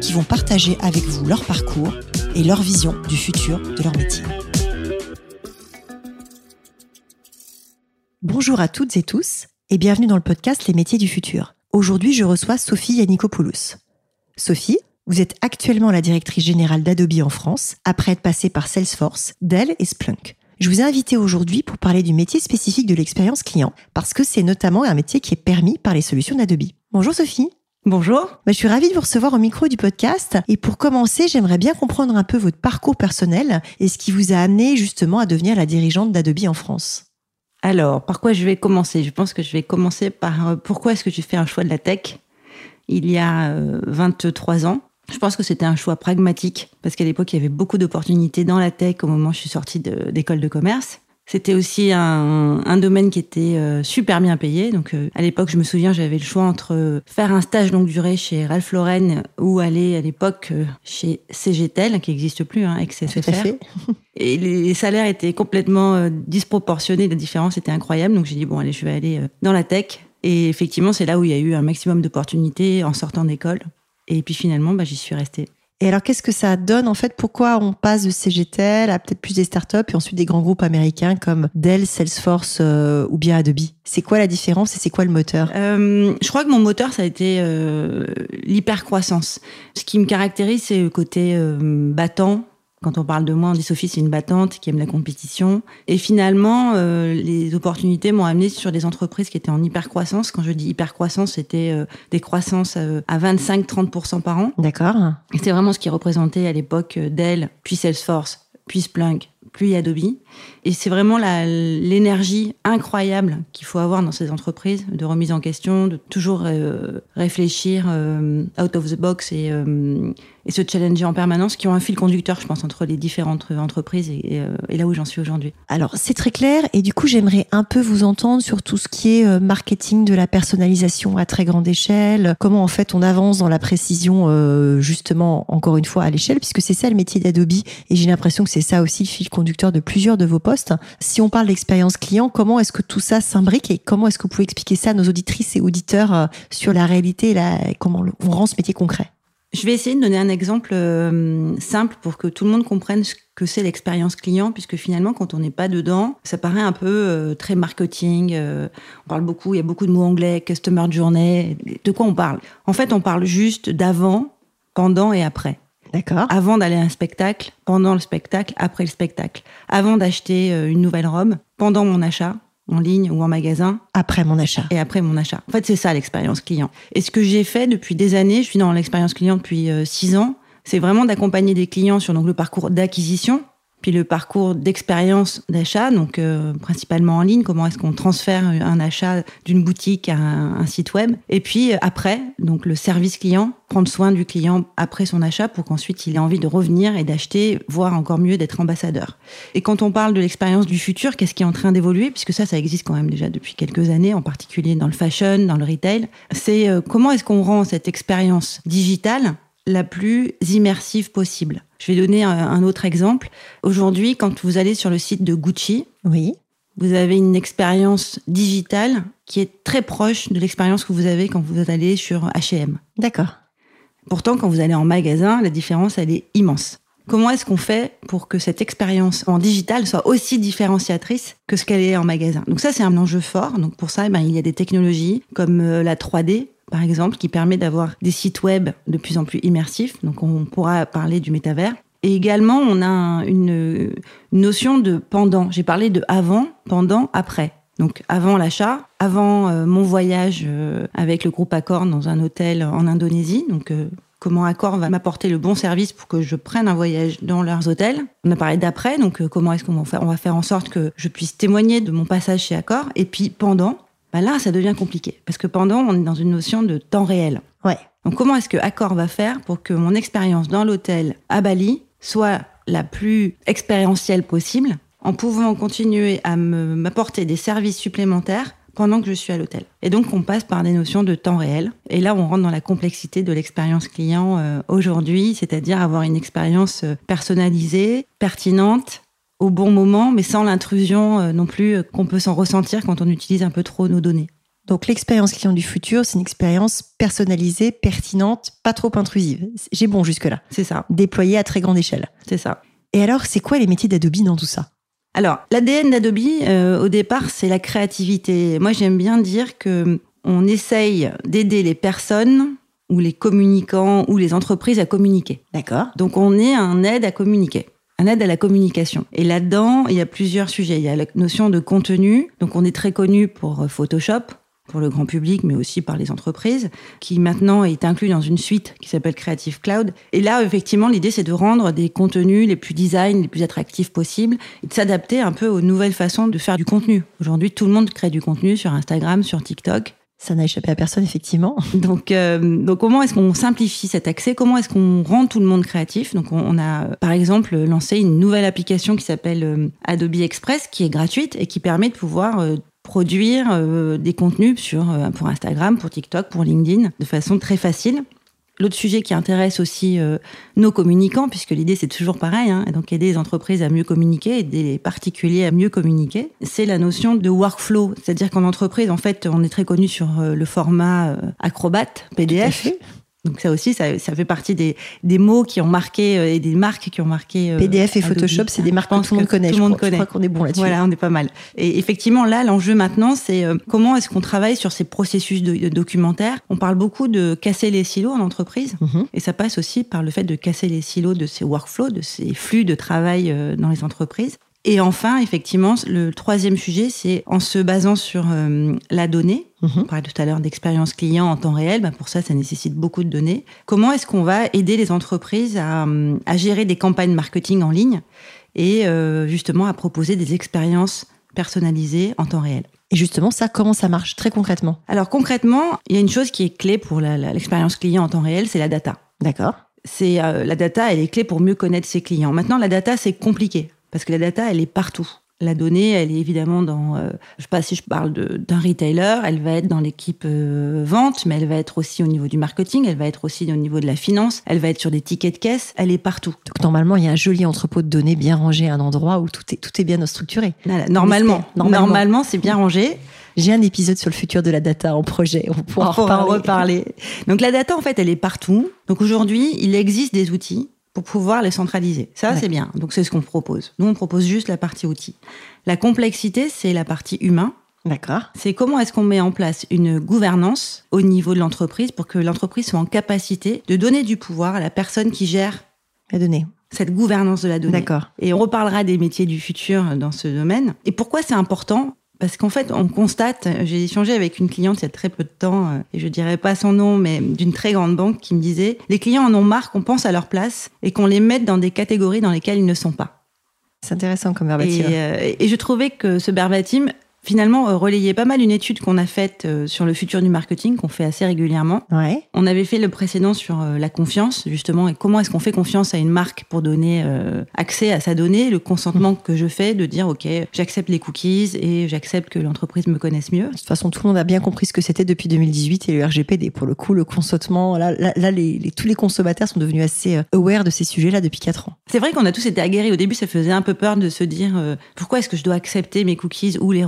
qui vont partager avec vous leur parcours et leur vision du futur de leur métier. Bonjour à toutes et tous et bienvenue dans le podcast Les métiers du futur. Aujourd'hui, je reçois Sophie Yannikopoulos. Sophie, vous êtes actuellement la directrice générale d'Adobe en France, après être passée par Salesforce, Dell et Splunk. Je vous ai invité aujourd'hui pour parler du métier spécifique de l'expérience client, parce que c'est notamment un métier qui est permis par les solutions d'Adobe. Bonjour Sophie. Bonjour. Bah, je suis ravie de vous recevoir au micro du podcast. Et pour commencer, j'aimerais bien comprendre un peu votre parcours personnel et ce qui vous a amené justement à devenir la dirigeante d'Adobe en France. Alors, par quoi je vais commencer? Je pense que je vais commencer par euh, pourquoi est-ce que j'ai fait un choix de la tech il y a 23 euh, ans? Je pense que c'était un choix pragmatique parce qu'à l'époque, il y avait beaucoup d'opportunités dans la tech au moment où je suis sortie d'école de commerce. C'était aussi un, un, domaine qui était euh, super bien payé. Donc, euh, à l'époque, je me souviens, j'avais le choix entre faire un stage longue durée chez Ralph Lauren ou aller à l'époque euh, chez CGTEL, qui n'existe plus, hein, ex-SFR. Et les salaires étaient complètement disproportionnés. La différence était incroyable. Donc, j'ai dit, bon, allez, je vais aller dans la tech. Et effectivement, c'est là où il y a eu un maximum d'opportunités en sortant d'école. Et puis finalement, bah, j'y suis restée. Et alors, qu'est-ce que ça donne en fait? Pourquoi on passe de CGTL à peut-être plus des startups et ensuite des grands groupes américains comme Dell, Salesforce euh, ou bien Adobe? C'est quoi la différence et c'est quoi le moteur? Euh, Je crois que mon moteur, ça a été euh, l'hypercroissance. Ce qui me caractérise, c'est le côté euh, battant, quand on parle de moi, on dit Sophie, c'est une battante qui aime la compétition. Et finalement, euh, les opportunités m'ont amené sur des entreprises qui étaient en hypercroissance. Quand je dis hypercroissance, c'était euh, des croissances euh, à 25-30% par an. D'accord. Et c'est vraiment ce qui représentait à l'époque Dell, puis Salesforce, puis Splunk, puis Adobe. Et c'est vraiment l'énergie incroyable qu'il faut avoir dans ces entreprises, de remise en question, de toujours euh, réfléchir euh, out of the box et, euh, et, se challenger en permanence, qui ont un fil conducteur, je pense, entre les différentes entreprises et, et là où j'en suis aujourd'hui. Alors, c'est très clair. Et du coup, j'aimerais un peu vous entendre sur tout ce qui est marketing de la personnalisation à très grande échelle, comment en fait on avance dans la précision, justement, encore une fois, à l'échelle, puisque c'est ça le métier d'Adobe. Et j'ai l'impression que c'est ça aussi le fil conducteur de plusieurs de vos postes. Si on parle d'expérience client, comment est-ce que tout ça s'imbrique et comment est-ce que vous pouvez expliquer ça à nos auditrices et auditeurs euh, sur la réalité et comment on rend ce métier concret? Je vais essayer de donner un exemple euh, simple pour que tout le monde comprenne ce que c'est l'expérience client, puisque finalement, quand on n'est pas dedans, ça paraît un peu euh, très marketing. on parle beaucoup, il y a beaucoup de mots anglais, customer journey. De quoi on parle? En fait, on parle juste d'avant, pendant et après. D'accord. Avant d'aller à un spectacle, pendant le spectacle, après le spectacle. Avant d'acheter euh, une nouvelle robe, pendant mon achat, en ligne ou en magasin. Après mon achat. Et après mon achat. En fait, c'est ça l'expérience client. Et ce que j'ai fait depuis des années, je suis dans l'expérience client depuis euh, six ans, c'est vraiment d'accompagner des clients sur donc, le parcours d'acquisition, puis le parcours d'expérience d'achat, donc euh, principalement en ligne, comment est-ce qu'on transfère un achat d'une boutique à un, site web, et puis euh, après, donc le service client, prendre soin du client après son achat pour qu'ensuite il ait envie de revenir et d'acheter, voire encore mieux d'être ambassadeur. Et quand on parle de l'expérience du futur, qu'est-ce qui est en train d'évoluer, puisque ça, ça existe quand même déjà depuis quelques années, en particulier dans le fashion, dans le retail, c'est euh, comment est-ce qu'on rend cette expérience digitale la plus immersive possible. Je vais donner un autre exemple. Aujourd'hui, quand vous allez sur le site de Gucci, oui. vous avez une expérience digitale qui est très proche de l'expérience que vous avez quand vous allez sur H&M. D'accord. Pourtant, quand vous allez en magasin, la différence, elle est immense. Comment est-ce qu'on fait pour que cette expérience en digital soit aussi différenciatrice que ce qu'elle est en magasin? Donc ça, c'est un enjeu fort. Donc pour ça, eh ben, il y a des technologies comme euh, la 3D par exemple, qui permet d'avoir des sites web de plus en plus immersifs. Donc, on pourra parler du métavers. Et également, on a une, notion de pendant. J'ai parlé de avant, pendant, après. Donc, avant l'achat, avant euh, mon voyage euh, avec le groupe Accor dans un hôtel en Indonésie. Donc, euh, comment Accor va m'apporter le bon service pour que je prenne un voyage dans leurs hôtels. On a parlé d'après, donc comment est-ce qu'on va faire? On va faire en sorte que je puisse témoigner de mon passage chez Accor. Et puis pendant, bah là, ça devient compliqué. Parce que pendant, on est dans une notion de temps réel. Ouais. Donc comment est-ce que Accor va faire pour que mon expérience dans l'hôtel à Bali soit la plus expérientielle possible en pouvant continuer à m'apporter des services supplémentaires pendant que je suis à l'hôtel. Et donc on passe par des notions de temps réel. Et là on rentre dans la complexité de l'expérience client euh, aujourd'hui, c'est-à-dire avoir une expérience euh, personnalisée, pertinente, au bon moment, mais sans l'intrusion euh, non plus euh, qu'on peut s'en ressentir quand on utilise un peu trop nos données. Donc l'expérience client du futur, c'est une expérience personnalisée, pertinente, pas trop intrusive. J'ai bon jusque-là. C'est ça, Déployée à très grande échelle. c'est ça. Et alors, c'est quoi les métiers d'Adobe dans tout ça? Alors, l'ADN d'Adobe, euh, au départ, c'est la créativité. Moi, j'aime bien dire que on essaye d'aider les personnes ou les communicants ou les entreprises à communiquer. D'accord. Donc, on est un aide à communiquer. Un aide à la communication. Et là-dedans, il y a plusieurs sujets. Il y a la notion de contenu. Donc, on est très connu pour euh, Photoshop, pour le grand public, mais aussi par les entreprises, qui maintenant est inclus dans une suite qui s'appelle Creative Cloud. Et là, effectivement, l'idée, c'est de rendre des contenus les plus design, les plus attractifs possibles, et de s'adapter un peu aux nouvelles façons de faire du contenu. Aujourd'hui, tout le monde crée du contenu sur Instagram, sur TikTok. Ça n'a échappé à personne, effectivement. Donc, euh, donc comment est-ce qu'on simplifie cet accès? Comment est-ce qu'on rend tout le monde créatif? Donc, on, a, par exemple, lancé une nouvelle application qui s'appelle euh, Adobe Express, qui est gratuite et qui permet de pouvoir euh, produire des contenus pour Instagram, pour TikTok, pour LinkedIn, de façon très facile. L'autre sujet qui intéresse aussi euh, nos communicants, puisque l'idée c'est toujours pareil, hein, donc aider les entreprises à mieux communiquer, aider les particuliers à mieux communiquer, c'est la notion de workflow. C'est-à-dire qu'en entreprise, en fait, on est très connu sur euh, le format euh, Acrobat, PDF. Donc ça aussi, ça, ça fait partie des, des mots qui ont marqué euh, et des marques qui ont marqué. euh, PDF et Adobe. Photoshop, c'est des marques que tout le monde connaît. Tout je le monde crois. Je connaît. crois qu'on est bon là-dessus. Voilà, on est pas mal. Et effectivement, là, l'enjeu maintenant, c'est euh, comment est-ce qu'on travaille sur ces processus de, de documentaire? On parle beaucoup de casser les silos en entreprise, Mhm. et ça passe aussi par le fait de casser les silos de ces workflows, de ces flux de travail euh, dans les entreprises. Et enfin, effectivement, le troisième sujet, c'est en se basant sur euh, la donnée. Mhm. On parlait tout à l'heure d'expérience client en temps réel. Bah, pour ça, ça nécessite beaucoup de données. Comment est-ce qu'on va aider les entreprises à, euh, à gérer des campagnes marketing en ligne et euh, justement à proposer des expériences personnalisées en temps réel? Et justement, ça, comment ça marche très concrètement? Alors concrètement, il y a une chose qui est clé pour l'expérience client en temps réel, c'est la data. D'accord. C'est euh, la data, elle est clé pour mieux connaître ses clients. Maintenant, la data, c'est compliqué parce que la data, elle est partout. La donnée, elle est évidemment dans, euh, je sais pas si je parle d'un retailer, elle va être dans l'équipe euh, vente, mais elle va être aussi au niveau du marketing, elle va être aussi au niveau de la finance, elle va être sur des tickets de caisse, elle est partout. Donc normalement, il y a un joli entrepôt de données bien rangé à un endroit où tout est, tout est bien structuré. Voilà, normalement, normalement. normalement, c'est bien rangé. J'ai un épisode sur le futur de la data en projet. On pourra On pourra en reparler. Donc la data, en fait, elle est partout. Donc aujourd'hui, il existe des outils pour pouvoir les centraliser. Ça, Ouais. c'est bien. Donc c'est ce qu'on propose. Nous, on propose juste la partie outils. La complexité, c'est la partie humain. D'accord. C'est comment est-ce qu'on met en place une gouvernance au niveau de l'entreprise pour que l'entreprise soit en capacité de donner du pouvoir à la personne qui gère La donnée. cette gouvernance de la donnée. D'accord. Et on reparlera des métiers du futur dans ce domaine. Et pourquoi c'est important Parce qu'en fait, on constate, j'ai échangé avec une cliente il y a très peu de temps, euh, et je dirais pas son nom, mais d'une très grande banque qui me disait, les clients en ont marre qu'on pense à leur place et qu'on les mette dans des catégories dans lesquelles ils ne sont pas. C'est intéressant comme Et, verbatim. euh, et je trouvais que ce verbatim, finalement, euh, relayait pas mal une étude qu'on a faite euh, sur le futur du marketing, qu'on fait assez régulièrement. Ouais. On avait fait le précédent sur euh, la confiance, justement, et comment est-ce qu'on fait confiance à une marque pour donner euh, accès à sa donnée, le consentement que je fais de dire, OK, j'accepte les cookies et j'accepte que l'entreprise me connaisse mieux. De toute façon, tout le monde a bien compris ce que c'était depuis 2018 et le RGPD. Pour le coup, le consentement, là, là, là, les, les- tous les consommateurs sont devenus assez aware de ces sujets-là depuis 4 ans. C'est vrai qu'on a tous été aguerris. Au début, ça faisait un peu peur de se dire, euh, pourquoi est-ce que je dois accepter mes cookies ou les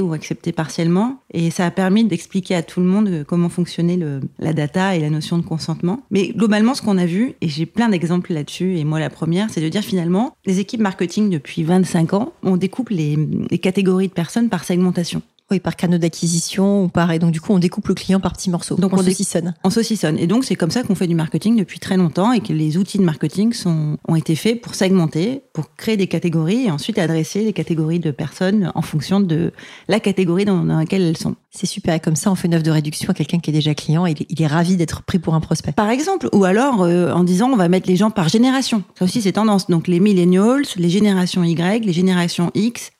ou accepter partiellement Et ça a permis d'expliquer à tout le monde euh, comment fonctionnait la data et la notion de consentement. Mais globalement, ce qu'on a vu, et j'ai plein d'exemples là-dessus, et moi la première, c'est de dire finalement, les équipes marketing depuis 25 ans, on découpe les catégories de personnes par segmentation. Oui, par canaux d'acquisition ou par. Et donc, du coup, on découpe le client par petits morceaux. Donc, on, saucissonne. On saucissonne. Et donc, c'est comme ça qu'on fait du marketing depuis très longtemps et que les outils de marketing sont, ont été faits pour segmenter, pour créer des catégories et ensuite adresser les catégories de personnes en fonction de la catégorie dans, dans laquelle elles sont. C'est super. Et comme ça, on fait une offre de réduction à quelqu'un qui est déjà client. Il est, il est ravi d'être pris pour un prospect. Par exemple, ou alors euh, en disant on va mettre les gens par génération. Ça aussi, c'est tendance. Donc, les millennials, les générations Y, les générations X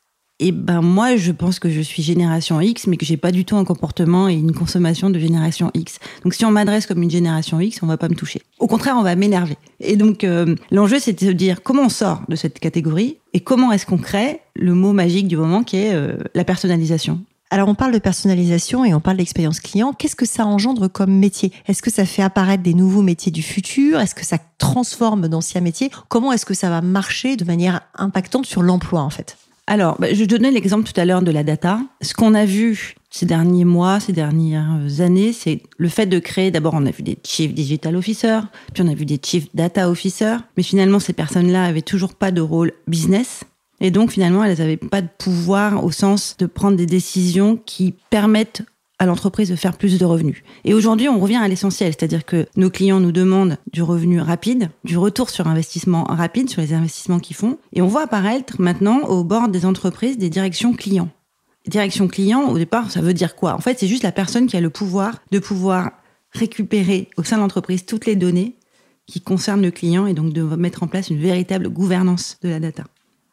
Et ben moi, je pense que je suis génération X, mais que j'ai pas du tout un comportement et une consommation de génération X. Donc si on m'adresse comme une génération X, on va pas me toucher. Au contraire, on va m'énerver. Et donc euh, l'enjeu, c'est de se dire comment on sort de cette catégorie et comment est-ce qu'on crée le mot magique du moment qui est euh, la personnalisation. Alors on parle de personnalisation et on parle d'expérience client. Qu'est-ce que ça engendre comme métier? Est-ce que ça fait apparaître des nouveaux métiers du futur? Est-ce que ça transforme d'anciens métiers? Comment est-ce que ça va marcher de manière impactante sur l'emploi en fait? Alors, bah, je donnais l'exemple tout à l'heure de la data. Ce qu'on a vu ces derniers mois, ces dernières années, c'est le fait de créer, d'abord on a vu des Chief Digital Officers, puis on a vu des Chief Data Officers, mais finalement ces personnes-là avaient toujours pas de rôle business. Et donc finalement, elles n'avaient pas de pouvoir au sens de prendre des décisions qui permettent à l'entreprise de faire plus de revenus. Et aujourd'hui, on revient à l'essentiel, c'est-à-dire que nos clients nous demandent du revenu rapide, du retour sur investissement rapide sur les investissements qu'ils font, et on voit apparaître maintenant au bord des entreprises des directions clients. Direction client, au départ, ça veut dire quoi? En fait, c'est juste la personne qui a le pouvoir de pouvoir récupérer au sein de l'entreprise toutes les données qui concernent le client et donc de mettre en place une véritable gouvernance de la data.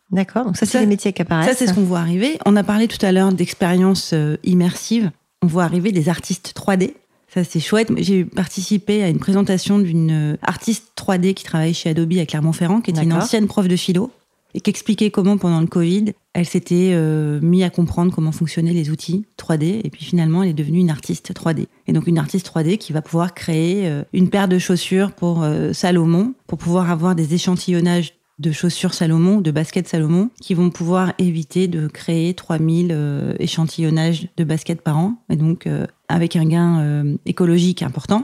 D'accord, donc ça c'est les métiers qui apparaissent. Ça c'est ce qu'on voit arriver. On a parlé tout à l'heure d'expérience euh, immersive on voit arriver des artistes 3D. Ça, c'est chouette. J'ai participé à une présentation d'une euh, artiste 3D qui travaille chez Adobe à Clermont-Ferrand, qui était une ancienne prof de philo et qui expliquait comment, pendant le Covid, elle s'était euh, mis à comprendre comment fonctionnaient les outils 3D. Et puis finalement, elle est devenue une artiste 3D. Et donc, une artiste 3D qui va pouvoir créer euh, une paire de chaussures pour Salomon, pour pouvoir avoir des échantillonnages de chaussures Salomon, de baskets Salomon, qui vont pouvoir éviter de créer 3000 euh, échantillonnages de baskets par an, et donc euh, avec un gain euh, écologique important.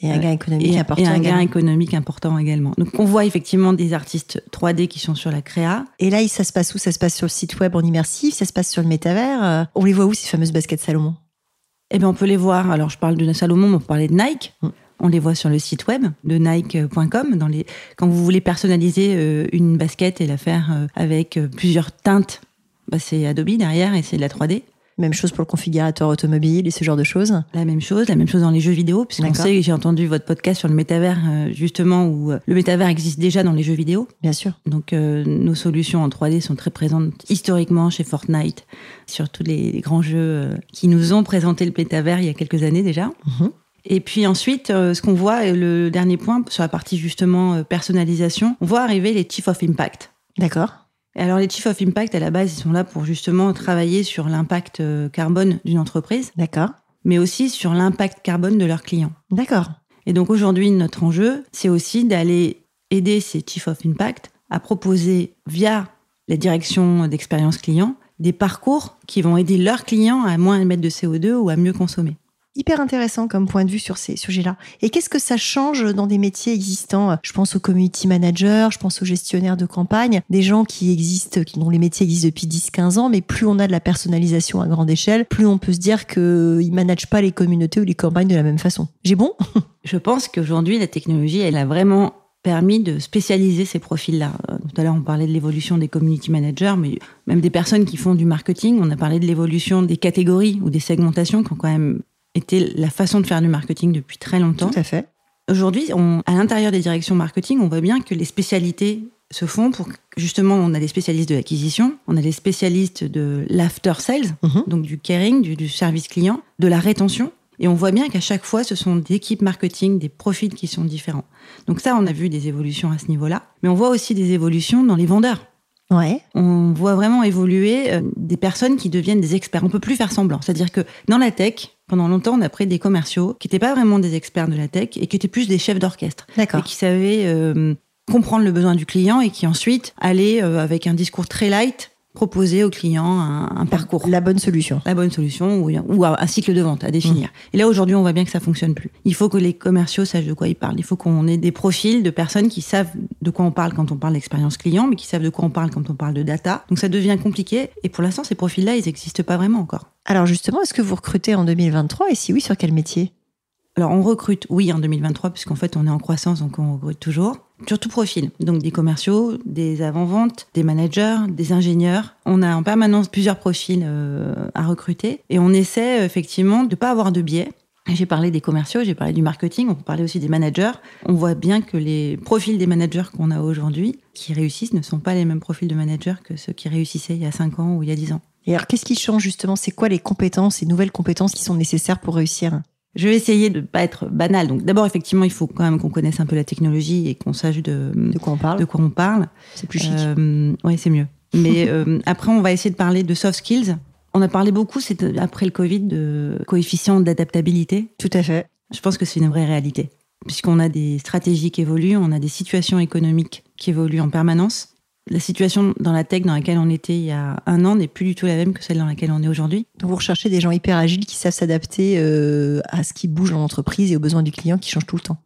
Et un gain économique important. Et un gain économique important également. Donc on voit effectivement des artistes 3D qui sont sur la créa. Et là, ça se passe où? Ça se passe sur le site web en immersif Ça se passe sur le métavers? On les voit où ces fameuses baskets Salomon? Eh bien, on peut les voir. Alors, je parle de Salomon, mais on peut parler de Nike. Mm. On les voit sur le site web de Nike.com. Dans les... Quand vous voulez personnaliser euh, une basket et la faire euh, avec euh, plusieurs teintes, bah, c'est Adobe derrière et c'est de la 3D. Même chose pour le configurateur automobile et ce genre de choses. La même chose, la même chose dans les jeux vidéo, puisqu'on sait, j'ai entendu votre podcast sur le métavers, justement, où le métavers existe déjà dans les jeux vidéo. Bien sûr. Donc, nos solutions en 3D sont très présentes historiquement chez Fortnite, sur tous les, grands jeux qui nous ont présenté le métavers il y a quelques années déjà. Mhm. Et puis ensuite, euh, ce qu'on voit, le dernier point, sur la partie justement euh, personnalisation, on voit arriver les Chief of Impact. D'accord. Alors les Chief of Impact, à la base, ils sont là pour justement travailler sur l'impact euh, carbone d'une entreprise. D'accord. Mais aussi sur l'impact carbone de leurs clients. D'accord. Et donc aujourd'hui, notre enjeu, c'est aussi d'aller aider ces Chief of Impact à proposer via la direction d'expérience client des parcours qui vont aider leurs clients à moins émettre de CO2 ou à mieux consommer hyper intéressant comme point de vue sur ces sujets-là. Et qu'est-ce que ça change dans des métiers existants? Je pense aux community managers, je pense aux gestionnaires de campagne, des gens qui existent, dont les métiers existent depuis 10-15 ans, mais plus on a de la personnalisation à grande échelle, plus on peut se dire qu'ils managent pas les communautés ou les campagnes de la même façon. J'ai bon? Je pense qu'aujourd'hui, la technologie, elle a vraiment permis de spécialiser ces profils-là. Tout à l'heure, on parlait de l'évolution des community managers, mais même des personnes qui font du marketing. On a parlé de l'évolution des catégories ou des segmentations qui ont quand même était la façon de faire du marketing depuis très longtemps. Tout à fait. Aujourd'hui, à l'intérieur des directions marketing, on voit bien que les spécialités se font pour justement on a des spécialistes de l'acquisition, on a des spécialistes de l'after sales, mhm. donc du caring, du, service client, de la rétention. Et on voit bien qu'à chaque fois, ce sont des équipes marketing, des profils qui sont différents. Donc ça, on a vu des évolutions à ce niveau-là. Mais on voit aussi des évolutions dans les vendeurs. Ouais. On voit vraiment évoluer euh, des personnes qui deviennent des experts. On peut plus faire semblant. C'est-à-dire que dans la tech, pendant longtemps, on a pris des commerciaux qui n'étaient pas vraiment des experts de la tech et qui étaient plus des chefs d'orchestre. D'accord. Et qui savaient euh, comprendre le besoin du client et qui ensuite allaient euh, avec un discours très light proposer au client un, parcours. La bonne solution. La bonne solution ou, ou un cycle de vente à définir. Mmh. Et là, aujourd'hui, on voit bien que ça fonctionne plus. Il faut que les commerciaux sachent de quoi ils parlent. Il faut qu'on ait des profils de personnes qui savent de quoi on parle quand on parle d'expérience client, mais qui savent de quoi on parle quand on parle de data. Donc ça devient compliqué. Et pour l'instant, ces profils-là, ils n'existent pas vraiment encore. Alors justement, est-ce que vous recrutez en 2023 Et si oui, sur quel métier? Alors, on recrute, oui, en 2023, puisqu'en fait, on est en croissance, donc on recrute toujours. Sur tout profil. Donc, des commerciaux, des avant-ventes, des managers, des ingénieurs. On a en permanence plusieurs profils euh, à recruter. Et on essaie, effectivement, de ne pas avoir de biais. J'ai parlé des commerciaux, j'ai parlé du marketing, on parler aussi des managers. On voit bien que les profils des managers qu'on a aujourd'hui, qui réussissent, ne sont pas les mêmes profils de managers que ceux qui réussissaient il y a 5 ans ou il y a 10 ans. Et alors, qu'est-ce qui change justement? C'est quoi les compétences, les nouvelles compétences qui sont nécessaires pour réussir? Je vais essayer de ne pas être banal. Donc d'abord, effectivement, il faut quand même qu'on connaisse un peu la technologie et qu'on sache de, de quoi on parle. De quoi on parle. C'est plus chic. Euh, oui, c'est mieux. Mais euh, après, on va essayer de parler de soft skills. On a parlé beaucoup, c'est après le Covid, de coefficient d'adaptabilité. Tout à fait. Je pense que c'est une vraie réalité, puisqu'on a des stratégies qui évoluent, on a des situations économiques qui évoluent en permanence. La situation dans la tech dans laquelle on était il y a un an n'est plus du tout la même que celle dans laquelle on est aujourd'hui. Donc vous recherchez des gens hyper agiles qui savent s'adapter euh, à ce qui bouge dans l'entreprise et aux besoins du client qui change tout le temps.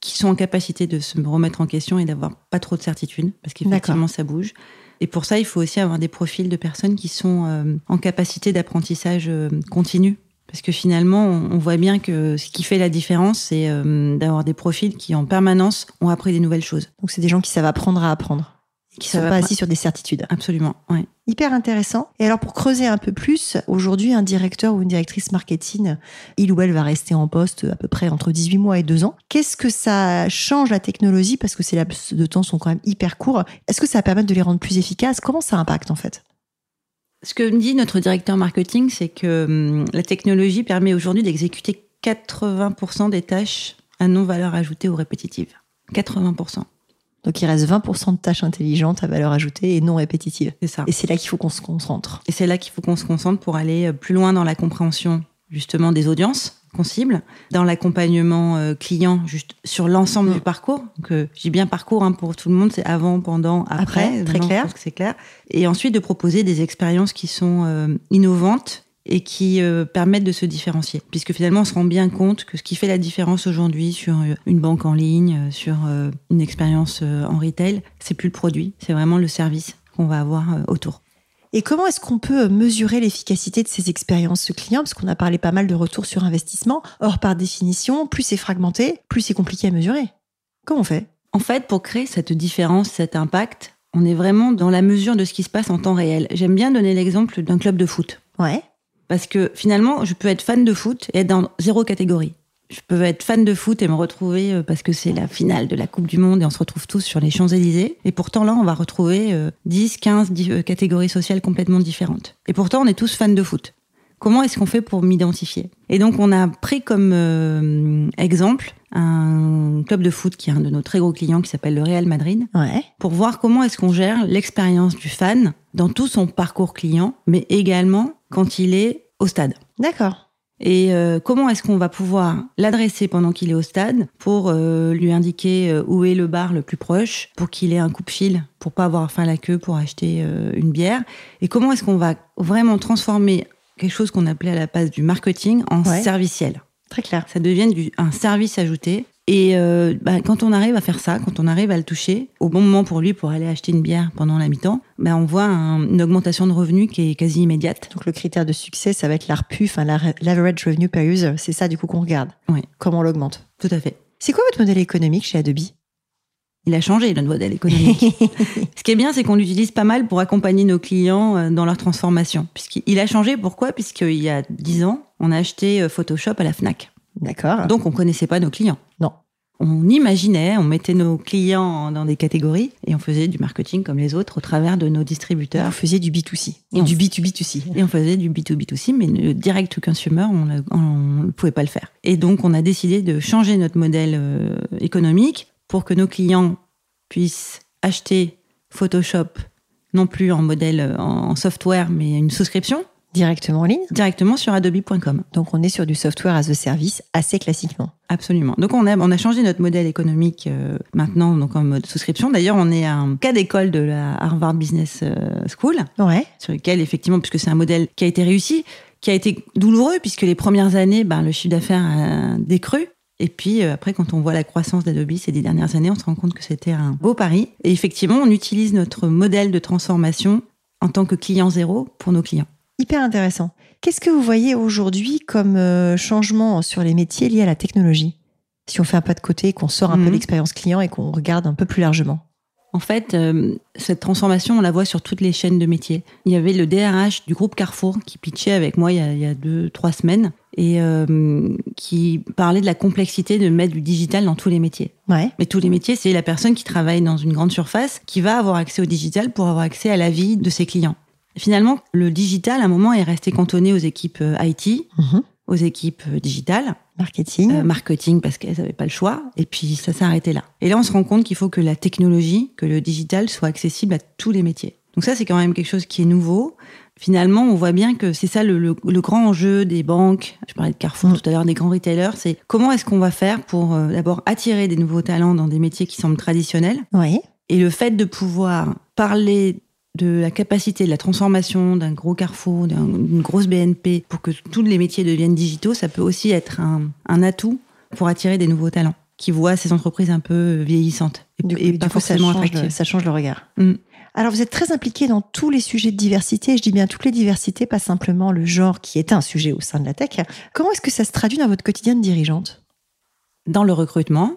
Qui sont en capacité de se remettre en question et d'avoir pas trop de certitude, parce qu'effectivement ça bouge. Et pour ça, il faut aussi avoir des profils de personnes qui sont euh, en capacité d'apprentissage euh, continu. Parce que finalement, on voit bien que ce qui fait la différence, c'est d'avoir des profils qui, en permanence, ont appris des nouvelles choses. Donc, c'est des gens qui savent apprendre à apprendre qui sont pas assis sur des certitudes. Absolument, oui. Hyper intéressant. Et alors pour creuser un peu plus, aujourd'hui un directeur ou une directrice marketing, il ou elle va rester en poste à peu près entre 18 mois et 2 ans. Qu'est-ce que ça change la technologie? Parce que ces laps de temps sont quand même hyper courts. Est-ce que ça va permettre de les rendre plus efficaces? Comment ça impacte en fait? Ce que me dit notre directeur marketing, c'est que hum, la technologie permet aujourd'hui d'exécuter 80% des tâches à non valeur ajoutée ou répétitive. 80%. Donc il reste 20% de tâches intelligentes à valeur ajoutée et non répétitives. C'est ça. Et c'est là qu'il faut qu'on se concentre. Et c'est là qu'il faut qu'on se concentre pour aller euh, plus loin dans la compréhension justement des audiences qu'on cible, dans l'accompagnement euh, client juste sur l'ensemble mm. du parcours. Donc euh, j'ai bien parcours hein, pour tout le monde, c'est avant, pendant, après. très clair. C'est clair. Et ensuite de proposer des expériences qui sont innovantes et qui euh, permettent de se différencier. Puisque finalement, on se rend bien compte que ce qui fait la différence aujourd'hui sur euh, une banque en ligne, euh, sur une expérience en retail, c'est plus le produit, c'est vraiment le service qu'on va avoir autour. Et comment est-ce qu'on peut mesurer l'efficacité de ces expériences clients? Parce qu'on a parlé pas mal de retours sur investissement. Or, par définition, plus c'est fragmenté, plus c'est compliqué à mesurer. Comment on fait? En fait, pour créer cette différence, cet impact, on est vraiment dans la mesure de ce qui se passe en temps réel. J'aime bien donner l'exemple d'un club de foot. Ouais. Parce que finalement, je peux être fan de foot et être dans zéro catégorie. Je peux être fan de foot et me retrouver euh, parce que c'est la finale de la Coupe du Monde et on se retrouve tous sur les Champs-Élysées. Et pourtant, là, on va retrouver 10, 15 catégories sociales complètement différentes. Et pourtant, on est tous fans de foot. Comment est-ce qu'on fait pour m'identifier? Et donc, on a pris comme euh, exemple un club de foot qui est un de nos très gros clients qui s'appelle le Real Madrid. Ouais. Pour voir comment est-ce qu'on gère l'expérience du fan dans tout son parcours client, mais également quand il est au stade. D'accord. Et euh, comment est-ce qu'on va pouvoir l'adresser pendant qu'il est au stade pour euh, lui indiquer euh, où est le bar le plus proche, pour qu'il ait un coupe-fil, pour pas avoir faim la queue pour acheter une bière? Et comment est-ce qu'on va vraiment transformer quelque chose qu'on appelait à la base du marketing en serviciel? Très clair. Ça devient du, un service ajouté et euh, bah, quand on arrive à faire ça, quand on arrive à le toucher, au bon moment pour lui pour aller acheter une bière pendant la mi-temps, bah, on voit une augmentation de revenus qui est quasi immédiate. Donc le critère de succès, ça va être l'ARPU, enfin l'average revenue per user. C'est ça du coup qu'on regarde. Oui. Comment on l'augmente? Tout à fait. C'est quoi votre modèle économique chez Adobe? Il a changé notre modèle économique. Ce qui est bien, c'est qu'on l'utilise pas mal pour accompagner nos clients euh, dans leur transformation. Puisqu'il a changé, pourquoi? Puisqu'il y a 10 ans, on a acheté euh, Photoshop à la FNAC. D'accord. Donc on connaissait pas nos clients. Non. On imaginait, on mettait nos clients dans des catégories et on faisait du marketing comme les autres au travers de nos distributeurs. on faisait du B2C et du B2B2C. Et on faisait du B2B2C, mais le direct to consumer, on ne pouvait pas le faire. Et donc on a décidé de changer notre modèle euh, économique pour que nos clients puissent acheter Photoshop non plus en modèle en software, mais une souscription Directement en ligne Directement sur adobe.com. Donc on est sur du software as a service assez classiquement. Absolument. Donc on a, on a changé notre modèle économique euh, maintenant donc en mode souscription. D'ailleurs, on est un cas d'école de la Harvard Business euh, School, ouais. sur lequel effectivement, puisque c'est un modèle qui a été réussi, qui a été douloureux puisque les premières années, ben, le chiffre d'affaires a décru. Et puis euh, après, quand on voit la croissance d'Adobe ces dix dernières années, on se rend compte que c'était un beau pari. Et effectivement, on utilise notre modèle de transformation en tant que client zéro pour nos clients. Hyper intéressant. Qu'est-ce que vous voyez aujourd'hui comme euh, changement sur les métiers liés à la technologie? Si on fait un pas de côté, qu'on sort un peu mhm. l'expérience client et qu'on regarde un peu plus largement. En fait, euh, cette transformation, on la voit sur toutes les chaînes de métiers. Il y avait le DRH du groupe Carrefour qui pitchait avec moi il y a, il y a deux, trois semaines et euh, qui parlait de la complexité de mettre du digital dans tous les métiers. Ouais. Mais tous les métiers, c'est la personne qui travaille dans une grande surface qui va avoir accès au digital pour avoir accès à la vie de ses clients. Finalement, le digital, à un moment, est resté cantonné aux équipes euh, IT, Mhm. aux équipes euh, digitales, Marketing. euh, marketing parce qu'elles n'avaient pas le choix, et puis ça s'est arrêté là. Et là, on se rend compte qu'il faut que la technologie, que le digital soit accessible à tous les métiers. Donc ça, c'est quand même quelque chose qui est nouveau. Finalement, on voit bien que c'est ça le, le- le grand enjeu des banques. Je parlais de Carrefour Mm. tout à l'heure, des grands retailers. C'est comment est-ce qu'on va faire pour euh, d'abord attirer des nouveaux talents dans des métiers qui semblent traditionnels Oui. et le fait de pouvoir parler de la capacité de la transformation d'un gros carrefour, d'un- d'une grosse BNP, pour que tous les métiers deviennent digitaux, ça peut aussi être un, un atout pour attirer des nouveaux talents qui voient ces entreprises un peu vieillissantes et, Du coup, et pas coup, ça, forcément change le, attractives. ça change le regard. Mm. Alors, vous êtes très impliqué dans tous les sujets de diversité. Je dis bien toutes les diversités, pas simplement le genre qui est un sujet au sein de la tech. Comment est-ce que ça se traduit dans votre quotidien de dirigeante? Dans le recrutement,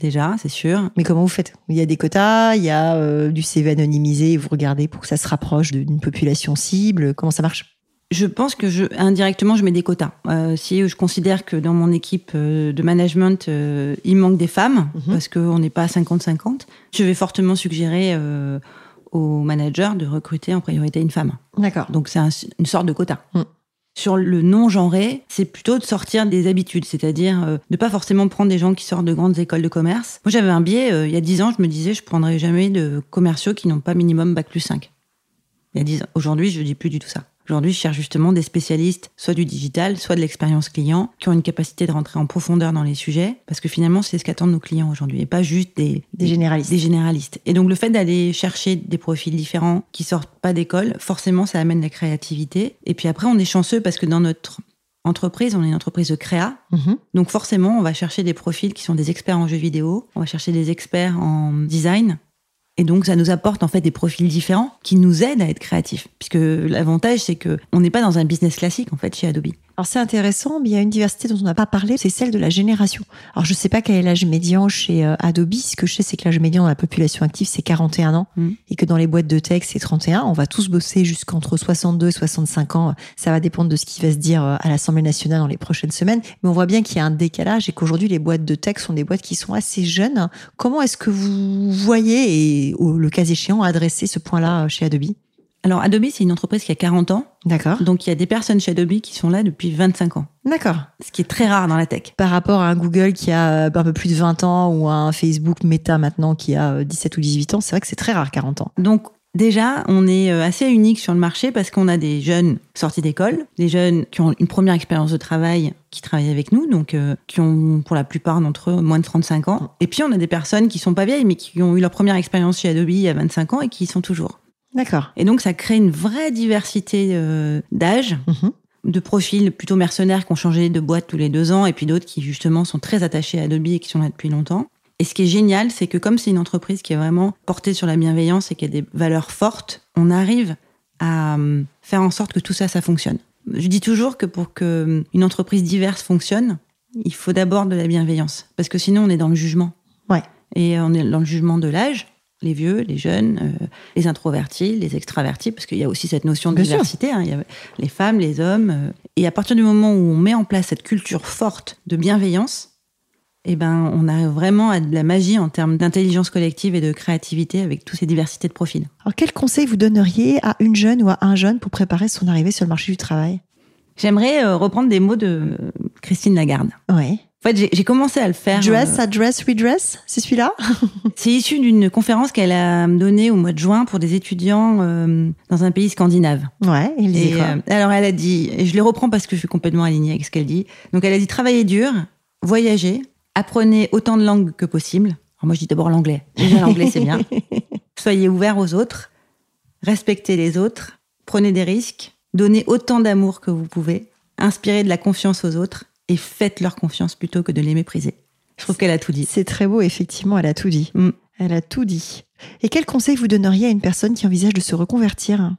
déjà, c'est sûr. Mais comment vous faites? Il y a des quotas, il y a euh, du CV anonymisé, vous regardez pour que ça se rapproche d'une population cible. Comment ça marche? Je pense que je, indirectement, je mets des quotas. Euh, si je considère que dans mon équipe euh, de management, euh, il manque des femmes, Mhm. parce qu'on n'est pas à 50-50, je vais fortement suggérer aux managers de recruter en priorité une femme. D'accord. Donc c'est un- une sorte de quota. Mm. Sur le non-genré, c'est plutôt de sortir des habitudes, c'est-à-dire euh, de pas forcément prendre des gens qui sortent de grandes écoles de commerce. Moi, j'avais un biais, euh, il y a 10 ans, je me disais, je prendrais jamais de commerciaux qui n'ont pas minimum bac plus 5. Il y a 10 ans. Aujourd'hui, je dis plus du tout ça. Aujourd'hui, je cherche justement des spécialistes, soit du digital, soit de l'expérience client, qui ont une capacité de rentrer en profondeur dans les sujets, parce que finalement, c'est ce qu'attendent nos clients aujourd'hui, et pas juste des, Des généralistes. des généralistes. Et donc le fait d'aller chercher des profils différents qui sortent pas d'école, forcément ça amène la créativité. Et puis après on est chanceux parce que dans notre entreprise, on est une entreprise de créa. Mhm. Donc forcément on va chercher des profils qui sont des experts en jeux vidéo, on va chercher des experts en design. Et donc ça nous apporte en fait des profils différents qui nous aident à être créatifs. Puisque l'avantage c'est que on n'est pas dans un business classique en fait chez Adobe. Alors c'est intéressant, mais il y a une diversité dont on n'a pas parlé, c'est celle de la génération. Alors je sais pas quel est l'âge médian chez euh, Adobe, ce que je sais c'est que l'âge médian dans la population active c'est 41 ans Mm. et que dans les boîtes de tech c'est 31. On va tous bosser jusqu'entre 62 et 65 ans. Ça va dépendre de ce qui va se dire euh, à l'Assemblée nationale dans les prochaines semaines, mais on voit bien qu'il y a un décalage et qu'aujourd'hui les boîtes de tech sont des boîtes qui sont assez jeunes. Comment est-ce que vous voyez et le cas échéant adresser ce point-là euh, chez Adobe? Alors Adobe c'est une entreprise qui a 40 ans, D'accord. donc il y a des personnes chez Adobe qui sont là depuis 25 ans, D'accord. ce qui est très rare dans la tech. par rapport à un Google qui a euh, un peu plus de 20 ans ou un Facebook Meta maintenant qui a euh, 17 ou 18 ans, c'est vrai que c'est très rare 40 ans. Donc déjà, on est euh, assez unique sur le marché parce qu'on a des jeunes sortis d'école, des jeunes qui ont une première expérience de travail qui travaillent avec nous, donc euh, qui ont pour la plupart d'entre eux moins de 35 ans. Et puis on a des personnes qui sont pas vieilles mais qui ont eu leur première expérience chez Adobe il y a 25 ans et qui y sont toujours. D'accord. Et donc ça crée une vraie diversité euh, d'âge, Mhm. de profils plutôt mercenaires qui ont changé de boîte tous les deux ans et puis d'autres qui justement sont très attachés à Adobe et qui sont là depuis longtemps. Et ce qui est génial, c'est que comme c'est une entreprise qui est vraiment portée sur la bienveillance et qui a des valeurs fortes, on arrive à hum, faire en sorte que tout ça, ça fonctionne. Je dis toujours que pour que hum, une entreprise diverse fonctionne, il faut d'abord de la bienveillance, parce que sinon on est dans le jugement. Ouais. Et on est dans le jugement de l'âge, les vieux, les jeunes, euh, les introvertis, les extravertis, parce qu'il y a aussi cette notion de Bien diversité. hein. Il y a les femmes, les hommes. euh, et à partir du moment où on met en place cette culture forte de bienveillance, eh ben, on a vraiment à de la magie en termes d'intelligence collective et de créativité avec toutes ces diversités de profils. Alors quel conseil vous donneriez à une jeune ou à un jeune pour préparer son arrivée sur le marché du travail? J'aimerais euh, reprendre des mots de Christine Lagarde. Ouais. En fait, j'ai- commencé à le faire. Dress, euh, address, redress, c'est celui-là? C'est issu d'une conférence qu'elle a donnée au mois de juin pour des étudiants euh, dans un pays scandinave. Ouais, il Et, quoi? euh, alors elle a dit, et je les reprends parce que je suis complètement alignée avec ce qu'elle dit. Donc elle a dit travaillez dur, voyagez, apprenez autant de langues que possible. Alors moi je dis d'abord l'anglais. Déjà l'anglais c'est bien. Soyez ouverts aux autres, respectez les autres, prenez des risques, donnez autant d'amour que vous pouvez, inspirez de la confiance aux autres et faites leur confiance plutôt que de les mépriser. Je trouve qu'elle a tout dit. C'est très beau, effectivement, elle a tout dit. Mm. Elle a tout dit. Et quel conseil vous donneriez à une personne qui envisage de se reconvertir?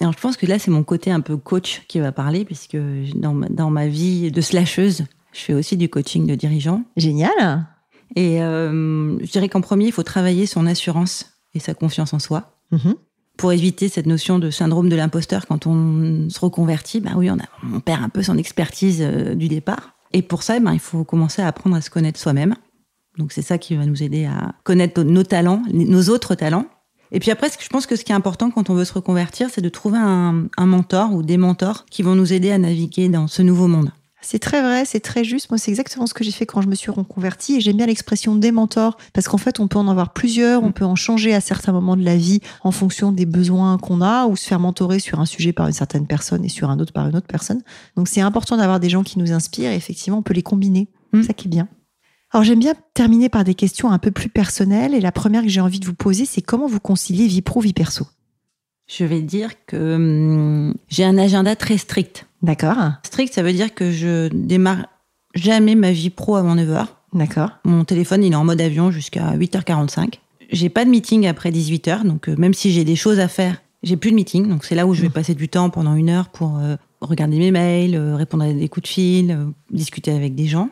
Alors je pense que là c'est mon côté un peu coach qui va parler puisque dans ma, dans ma vie de slasheuse, je fais aussi du coaching de dirigeants. Génial Et euh, je dirais qu'en premier, il faut travailler son assurance et sa confiance en soi. Mhm. Pour éviter cette notion de syndrome de l'imposteur quand on se reconvertit, ben oui, on, perd un peu son expertise euh, du départ. Et pour ça, ben, il faut commencer à apprendre à se connaître soi-même. Donc c'est ça qui va nous aider à connaître nos talents, nos autres talents. Et puis après, je pense que ce qui est important quand on veut se reconvertir, c'est de trouver un mentor ou des mentors qui vont nous aider à naviguer dans ce nouveau monde. C'est très vrai, c'est très juste. Moi, c'est exactement ce que j'ai fait quand je me suis reconvertie. Et j'aime bien l'expression des mentors parce qu'en fait, on peut en avoir plusieurs, on peut en changer à certains moments de la vie en fonction des besoins qu'on a ou se faire mentorer sur un sujet par une certaine personne et sur un autre par une autre personne. Donc, c'est important d'avoir des gens qui nous inspirent et effectivement, on peut les combiner. Mm. C'est ça qui est bien. Alors, j'aime bien terminer par des questions un peu plus personnelles. Et la première que j'ai envie de vous poser, c'est comment vous conciliez vie pro, vie perso? Je vais dire que hum, j'ai un agenda très strict. D'accord Strict, ça veut dire que je démarre jamais ma vie pro avant 9h. D'accord. Mon téléphone, il est en mode avion jusqu'à 8h45. J'ai pas de meeting après 18h, donc euh, même si j'ai des choses à faire, j'ai plus de meeting. Donc c'est là où je vais passer du temps pendant une heure pour euh, regarder mes mails, euh, répondre à des coups de fil, discuter avec des gens.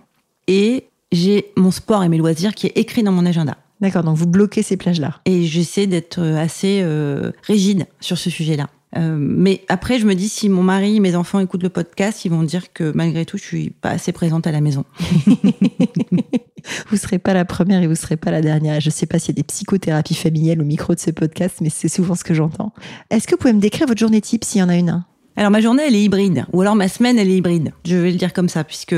Et j'ai mon sport et mes loisirs qui est écrit dans mon agenda. D'accord, donc vous bloquez ces plages-là. Et j'essaie d'être euh, assez euh, rigide sur ce sujet-là. Euh, mais après, je me dis, si mon mari, mes enfants écoutent le podcast, ils vont dire que malgré tout, je suis pas assez présente à la maison. Vous serez pas la première et vous serez pas la dernière. Je sais pas s'il y a des psychothérapies familiales au micro de ce podcast, mais c'est souvent ce que j'entends. Est-ce que vous pouvez me décrire votre journée type s'il y en a une? Alors ma journée, elle est hybride, ou alors ma semaine, elle est hybride. Je vais le dire comme ça, puisque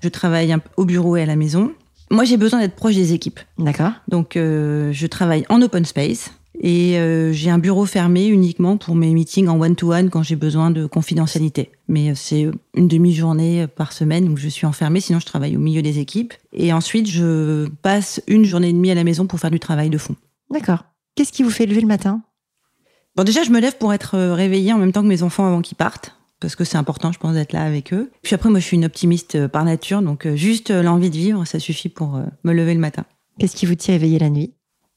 je travaille au bureau et à la maison. Moi, j'ai besoin d'être proche des équipes. D'accord. Donc, euh, je travaille en open space et euh, j'ai un bureau fermé uniquement pour mes meetings en one-to-one quand j'ai besoin de confidentialité. Mais euh, c'est une demi-journée par semaine où je suis enfermée, sinon je travaille au milieu des équipes. Et ensuite, je passe une journée et demie à la maison pour faire du travail de fond. D'accord. Qu'est-ce qui vous fait lever le matin? Bon, déjà, je me lève pour être réveillée en même temps que mes enfants avant qu'ils partent. Parce que c'est important, je pense, d'être là avec eux. Puis après, moi, je suis une optimiste euh, par nature, donc euh, juste euh, l'envie de vivre, ça suffit pour me lever le matin. Qu'est-ce qui vous tient éveillé la nuit?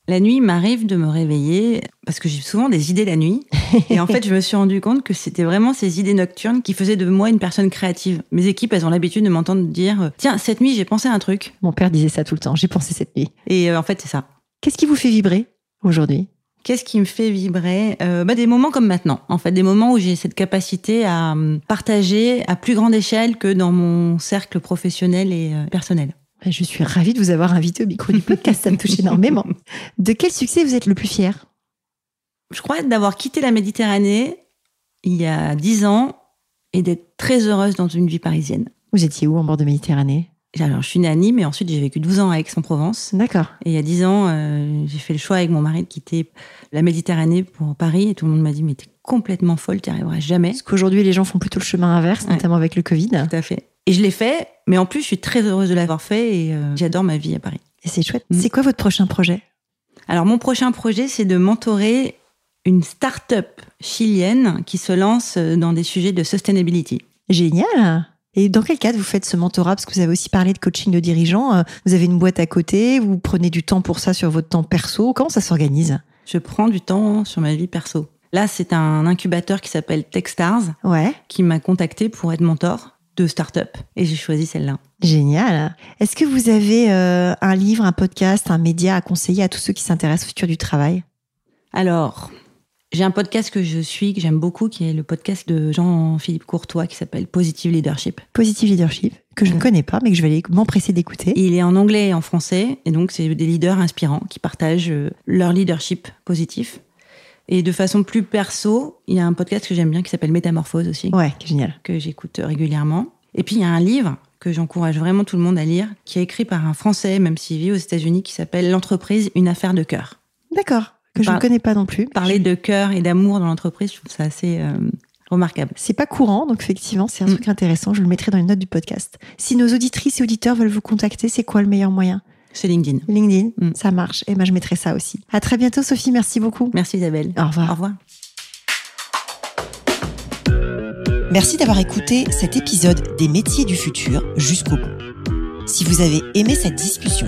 La nuit, il m'arrive de me réveiller parce que j'ai souvent des idées la nuit. Et en fait, je me suis rendu compte que c'était vraiment ces idées nocturnes qui faisaient de moi une personne créative. Mes équipes, elles ont l'habitude de m'entendre dire Tiens, cette nuit, j'ai pensé à un truc. Mon père disait ça tout le temps. J'ai pensé cette nuit. Et euh, en fait, c'est ça. Qu'est-ce qui vous fait vibrer aujourd'hui? Qu'est-ce qui me fait vibrer? Euh, bah, Des moments comme maintenant. En fait, des moments où j'ai cette capacité à hum, partager à plus grande échelle que dans mon cercle professionnel et euh, personnel. Je suis ravie de vous avoir invité au micro du podcast. ça me touche énormément. De quel succès vous êtes le plus fier? Je crois d'avoir quitté la Méditerranée il y a dix ans et d'être très heureuse dans une vie parisienne. Vous étiez où en bord de Méditerranée? Alors, je suis née à Nîmes et ensuite j'ai vécu 12 ans à Aix-en-Provence. D'accord. Et il y a 10 ans, euh, j'ai fait le choix avec mon mari de quitter la Méditerranée pour Paris et tout le monde m'a dit mais t'es complètement folle, t'y arriveras jamais. Parce qu'aujourd'hui, les gens font plutôt le chemin inverse, Ouais. notamment avec le Covid. Tout à fait. Et je l'ai fait, mais en plus je suis très heureuse de l'avoir fait et euh, j'adore ma vie à Paris. Et c'est chouette. Mm. C'est quoi votre prochain projet? Alors mon prochain projet, c'est de mentorer une start-up chilienne qui se lance euh, dans des sujets de sustainability. Génial Et dans quel cadre vous faites ce mentorat? Parce que vous avez aussi parlé de coaching de dirigeants. euh, Vous avez une boîte à côté, vous prenez du temps pour ça sur votre temps perso. Comment ça s'organise? Je prends du temps sur ma vie perso. Là, c'est un incubateur qui s'appelle Techstars Ouais, qui m'a contacté pour être mentor de start-up et j'ai choisi celle-là. génial. Est-ce que vous avez euh, un livre, un podcast, un média à conseiller à tous ceux qui s'intéressent au futur du travail? Alors, j'ai un podcast que je suis, que j'aime beaucoup, qui est le podcast de Jean-Philippe Courtois qui s'appelle Positive Leadership. Positive Leadership, que je ne connais pas, mais que je vais m'empresser d'écouter. Il est en anglais et en français, et donc c'est des leaders inspirants qui partagent euh, leur leadership positif. Et de façon plus perso, il y a un podcast que j'aime bien qui s'appelle Métamorphose aussi, Ouais, génial. que j'écoute régulièrement. Et puis il y a un livre que j'encourage vraiment tout le monde à lire, qui est écrit par un Français, même s'il vit aux États-Unis, qui s'appelle L'entreprise, une affaire de cœur. D'accord, que je ne connais pas non plus. Parler de cœur et d'amour dans l'entreprise, je trouve ça assez euh, remarquable. C'est pas courant, donc effectivement, c'est un Mm. truc intéressant. Je le mettrai dans les notes du podcast. Si nos auditrices et auditeurs veulent vous contacter, c'est quoi le meilleur moyen? C'est LinkedIn. LinkedIn, Mm. ça marche. Et ben, je mettrai ça aussi. À très bientôt, Sophie. Merci beaucoup. Merci Isabelle. Au revoir. Au revoir. Merci d'avoir écouté cet épisode des métiers du futur jusqu'au bout. Si vous avez aimé cette discussion,